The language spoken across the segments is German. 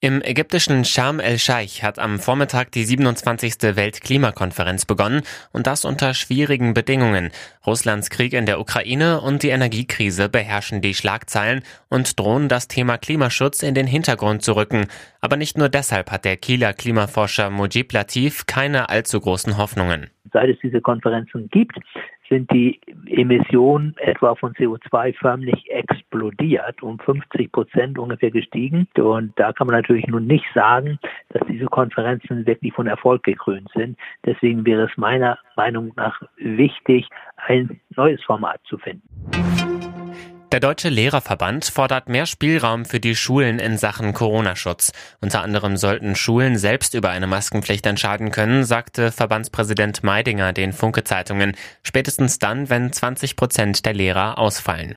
Im ägyptischen Sharm el-Scheich hat am Vormittag die 27. Weltklimakonferenz begonnen und das unter schwierigen Bedingungen. Russlands Krieg in der Ukraine und die Energiekrise beherrschen die Schlagzeilen und drohen das Thema Klimaschutz in den Hintergrund zu rücken. Aber nicht nur deshalb hat der Kieler Klimaforscher Mujib Latif keine allzu großen Hoffnungen. Seit es diese Konferenzen gibt, sind die Emissionen etwa von CO2 förmlich explodiert, um 50 Prozent ungefähr gestiegen. Und da kann man natürlich nun nicht sagen, dass diese Konferenzen wirklich von Erfolg gekrönt sind. Deswegen wäre es meiner Meinung nach wichtig, ein neues Format zu finden. Der Deutsche Lehrerverband fordert mehr Spielraum für die Schulen in Sachen Corona-Schutz. Unter anderem sollten Schulen selbst über eine Maskenpflicht entscheiden können, sagte Verbandspräsident Meidinger den Funke-Zeitungen. Spätestens dann, wenn 20 Prozent der Lehrer ausfallen.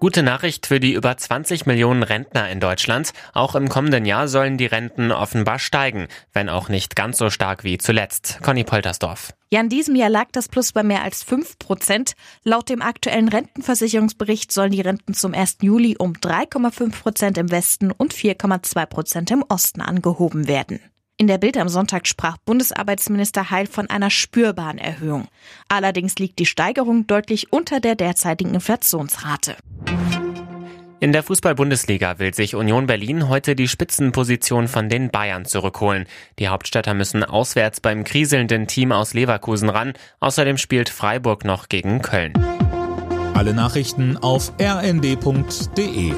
Gute Nachricht für die über 20 Millionen Rentner in Deutschland. Auch im kommenden Jahr sollen die Renten offenbar steigen, wenn auch nicht ganz so stark wie zuletzt. Conny Poltersdorf. Ja, in diesem Jahr lag das Plus bei mehr als 5 Prozent. Laut dem aktuellen Rentenversicherungsbericht sollen die Renten zum 1. Juli um 3,5 Prozent im Westen und 4,2 Prozent im Osten angehoben werden. In der Bild am Sonntag sprach Bundesarbeitsminister Heil von einer spürbaren Erhöhung. Allerdings liegt die Steigerung deutlich unter der derzeitigen Inflationsrate. In der Fußball-Bundesliga will sich Union Berlin heute die Spitzenposition von den Bayern zurückholen. Die Hauptstädter müssen auswärts beim kriselnden Team aus Leverkusen ran. Außerdem spielt Freiburg noch gegen Köln. Alle Nachrichten auf rnd.de